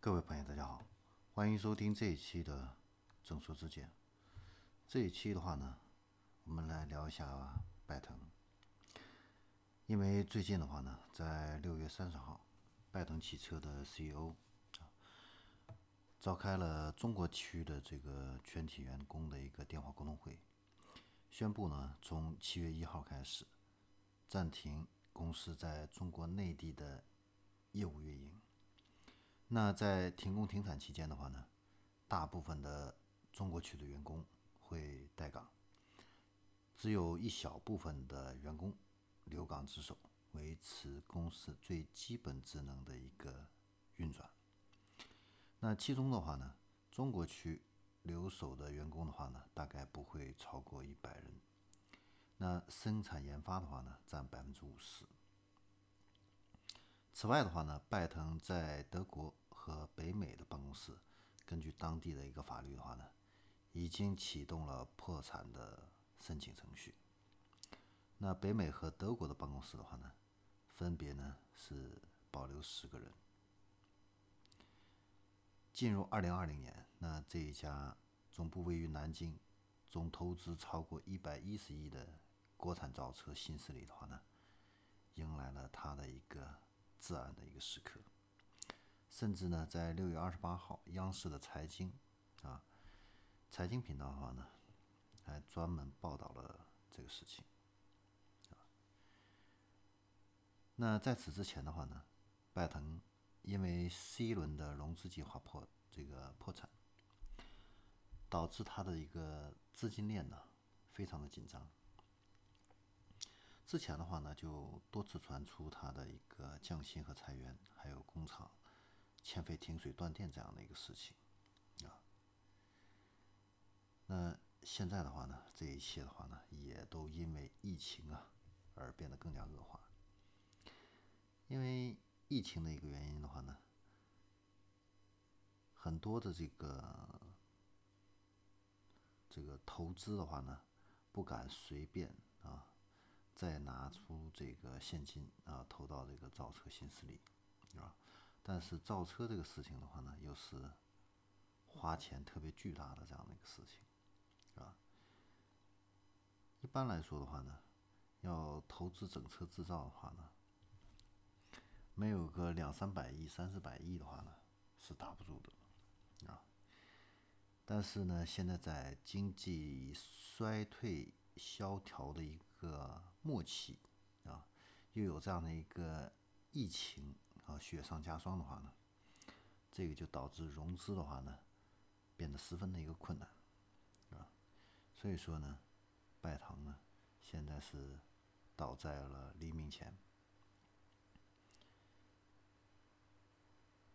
各位朋友，大家好，欢迎收听这一期的《正说之见》。这一期的话呢，我们来聊一下拜腾。因为最近的话呢，在六月三十号，拜腾汽车的 CEO 啊，召开了中国区的这个全体员工的一个电话沟通会，宣布呢，从七月一号开始，暂停公司在中国内地的业务运营。那在停工停产期间的话呢，大部分的中国区的员工会待岗，只有一小部分的员工留岗值守，维持公司最基本职能的一个运转。那其中的话呢，中国区留守的员工的话呢，大概不会超过一百人。那生产研发的话呢，占百分之五十。此外的话呢，拜腾在德国和北美的办公室，根据当地的一个法律的话呢，已经启动了破产的申请程序。那北美和德国的办公室的话呢，分别呢是保留十个人。进入二零二零年，那这一家总部位于南京、总投资超过一百一十亿的国产造车新势力的话呢，迎来了它的一个。自然的一个时刻，甚至呢，在六月二十八号，央视的财经啊，财经频道的话呢，还专门报道了这个事情。那在此之前的话呢，拜腾因为 C 轮的融资计划破这个破产，导致他的一个资金链呢非常的紧张。之前的话呢，就多次传出他的一个降薪和裁员，还有工厂欠费停水断电这样的一个事情，啊。那现在的话呢，这一切的话呢，也都因为疫情啊而变得更加恶化。因为疫情的一个原因的话呢，很多的这个这个投资的话呢，不敢随便啊。再拿出这个现金啊，投到这个造车新势力，啊，但是造车这个事情的话呢，又是花钱特别巨大的这样的一个事情，啊，一般来说的话呢，要投资整车制造的话呢，没有个两三百亿、三四百亿的话呢，是打不住的，啊，但是呢，现在在经济衰退、萧条的一个末期啊，又有这样的一个疫情啊，雪上加霜的话呢，这个就导致融资的话呢，变得十分的一个困难啊。所以说呢，拜腾呢，现在是倒在了黎明前。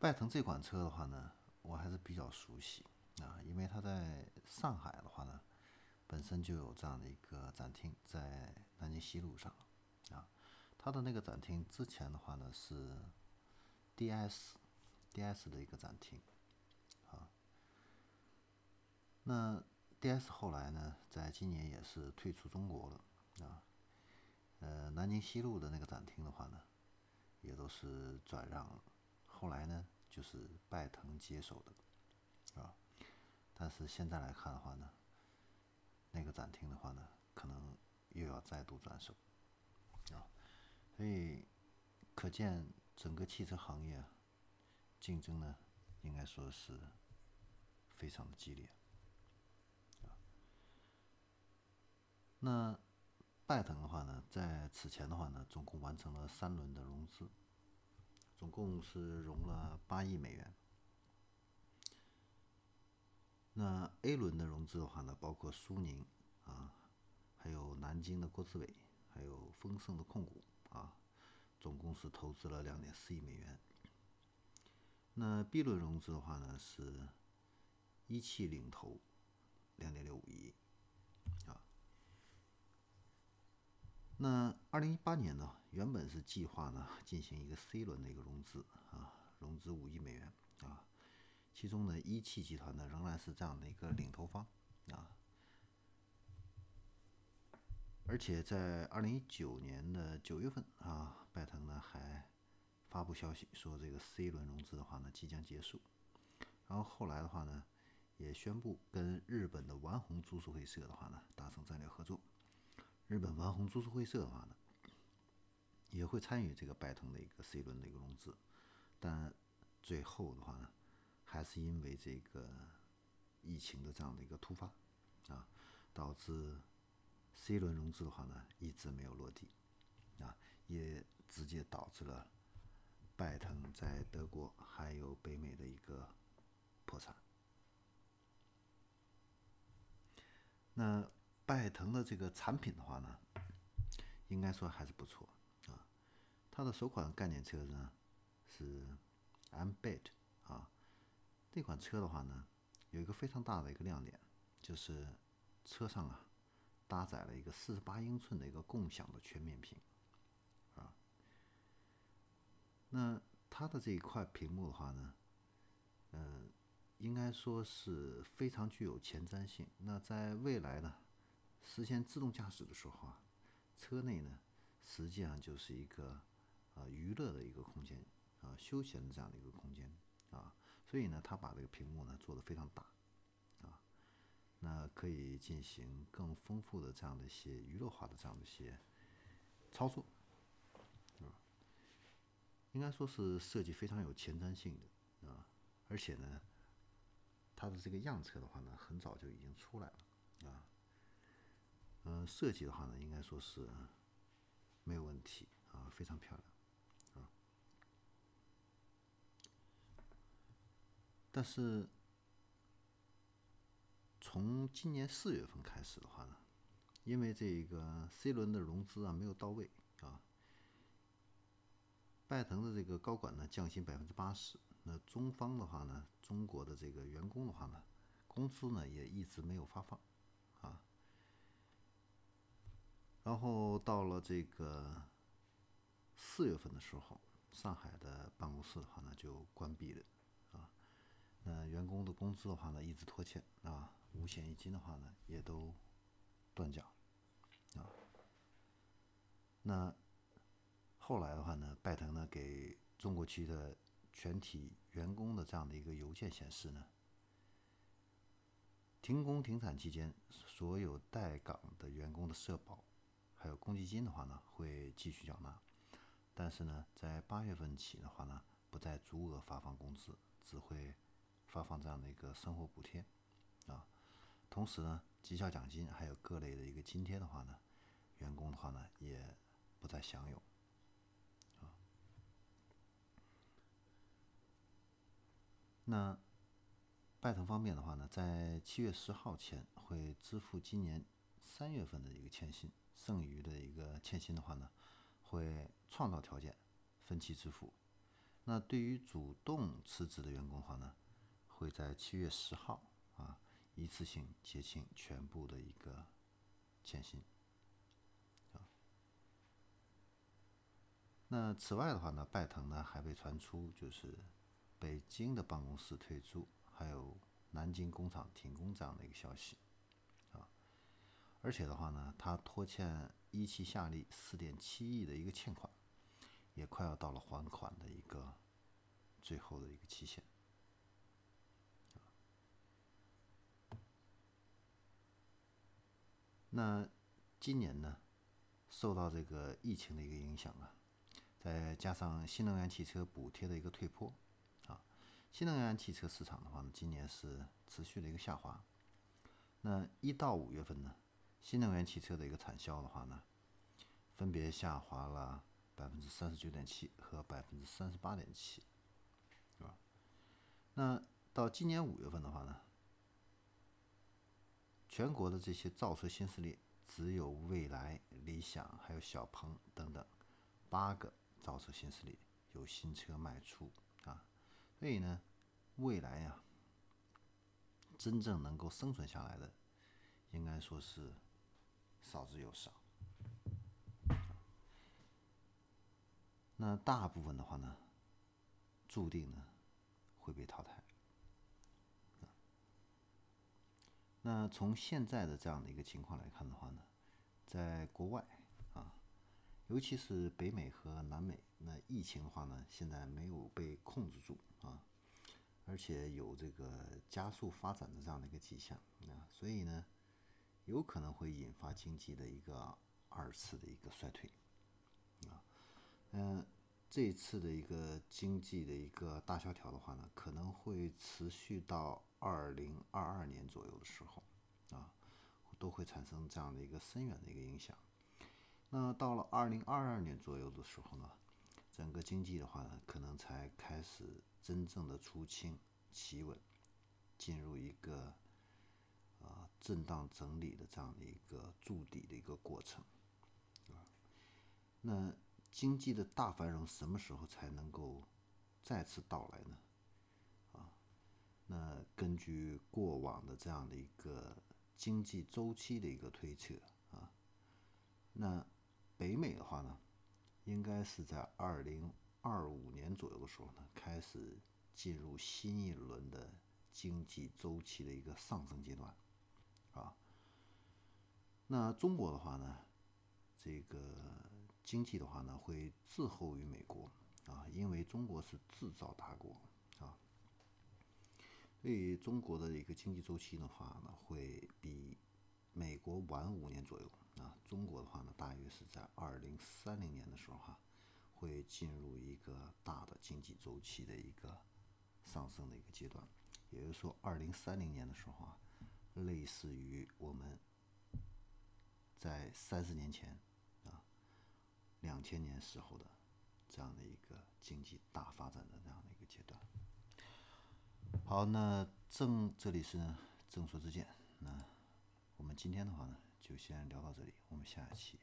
拜腾这款车的话呢，我还是比较熟悉啊，因为它在上海的话呢。本身就有这样的一个展厅在南京西路上，啊，它的那个展厅之前的话呢是 DS，DS 的一个展厅，啊，那 DS 后来呢，在今年也是退出中国了，啊，呃，南京西路的那个展厅的话呢，也都是转让了，后来呢就是拜腾接手的，啊，但是现在来看的话呢。那个展厅的话呢，可能又要再度转手，啊，所以可见整个汽车行业竞争呢，应该说是非常的激烈，那拜腾的话呢，在此前的话呢，总共完成了三轮的融资，总共是融了八亿美元。那 A 轮的融资的话呢，包括苏宁啊，还有南京的国资委，还有丰盛的控股，总公司投资了两点四亿美元。那 B 轮融资的话呢，是一汽领投两点六五亿啊。那二零一八年呢，原本是计划呢进行一个 C 轮的一个融资啊，融资五亿美元啊。其中呢，一汽集团呢仍然是这样的一个领头方啊，而且在二零一九年的九月份啊，拜腾呢还发布消息说这个 C 轮融资的话呢即将结束，然后后来的话呢也宣布跟日本的丸红株式会社的话呢达成战略合作，日本丸红株式会社的话呢也会参与这个拜腾的一个 C 轮的一个融资，但最后的话呢还是因为这个疫情的这样的一个突发啊，导致 C 轮融资的话呢一直没有落地啊，也直接导致了。拜腾在德国还有北美的一个破产。那拜腾的这个产品的话呢，应该说还是不错啊。它的首款概念车呢是 MBIT 啊，这款车的话呢有一个非常大的一个亮点，就是车上啊搭载了一个四十八英寸的一个共享的全面屏。啊那它的这一块屏幕的话呢，嗯，应该说是非常具有前瞻性。那在未来呢，实现自动驾驶的时候啊，车内呢实际上就是一个啊娱乐的一个空间啊休闲的这样的一个空间啊，所以呢，它把这个屏幕呢做得非常大，可以进行更丰富的这样的一些娱乐化的这样的一些操作。应该说是设计非常有前瞻性的啊，而且呢，它的这个样车的话呢，很早就已经出来了啊，嗯，设计的话呢，应该说是没有问题啊，非常漂亮啊。但是从今年四月份开始的话呢，因为这个 C 轮的融资啊没有到位啊。拜腾的这个高管呢降薪百分之八十，那中方的话呢，中国的这个员工的话呢，工资呢也一直没有发放，啊，然后到了这个四月份的时候，上海的办公室的话呢就关闭了，啊，那员工的工资的话呢一直拖欠，啊，五险一金的话呢也都断缴，啊，那。后来的话呢，拜腾呢给中国区的全体员工的这样的一个邮件显示呢，停工停产期间，所有待岗的员工的社保还有公积金的话呢，会继续缴纳，但是呢，在八月份起的话呢，不再足额发放工资，只会发放这样的一个生活补贴。同时呢，绩效奖金还有各类的一个津贴的话呢，员工的话呢也不再享有。那拜腾方面的话呢，在七月十号前会支付今年三月份的一个欠薪，剩余的一个欠薪的话呢，会创造条件分期支付。那对于主动辞职的员工的话呢，会在七月十号一次性结清全部的一个欠薪。啊，那此外的话呢，拜腾呢还被传出就是。北京的办公室退租，还有南京工厂停工这样的一个消息，啊，而且的话呢，他拖欠一汽夏利四点七亿的一个欠款，也快要到了还款的一个最后的一个期限。那今年呢，受到这个疫情的一个影响啊，再加上新能源汽车补贴的一个退坡。啊新能源汽车市场的话呢，今年是持续的一个下滑。那一到五月份呢，新能源汽车的一个产销的话呢，分别下滑了百分之三十九点七和百分之三十八点七，是吧？那到今年五月份的话呢，全国的这些造车新势力只有蔚来、理想还有小鹏等等八个造车新势力有新车卖出啊。所以呢，未来呀，真正能够生存下来的，应该说是少之又少。那大部分的话呢，注定呢会被淘汰。那从现在的这样的一个情况来看的话呢，在国外啊，尤其是北美和南美，那疫情的话呢，现在没有被控制住啊，而且有这个加速发展的这样的一个迹象啊，所以呢，有可能会引发经济的一个二次的一个衰退啊，嗯。这次的一个经济的一个大萧条的话呢，可能会持续到二零二二年左右的时候，啊，都会产生这样的一个深远的一个影响。那到了二零二二年左右的时候呢，整个经济的话呢，可能才开始真正的出清企稳，进入一个啊震荡整理的这样的一个筑底的一个过程，啊，那。经济的大繁荣什么时候才能够再次到来呢？啊，那根据过往的这样的一个经济周期的一个推测啊，那北美的话呢，应该是在二零二五年左右的时候呢，开始进入新一轮的经济周期的一个上升阶段，啊，那中国的话呢，这个。经济的话呢，会滞后于美国啊，因为中国是制造大国啊，所以中国的一个经济周期的话呢，会比美国晚五年左右啊。中国的话呢，大约是在二零三零年的时候哈，会进入一个大的经济周期的一个上升的一个阶段，也就是说，二零三零年的时候啊，类似于我们在三十年前。两千年时候的这样的一个经济大发展的这样的一个阶段。好，那正这里是正说之见，那我们今天的话呢，就先聊到这里，我们下一期。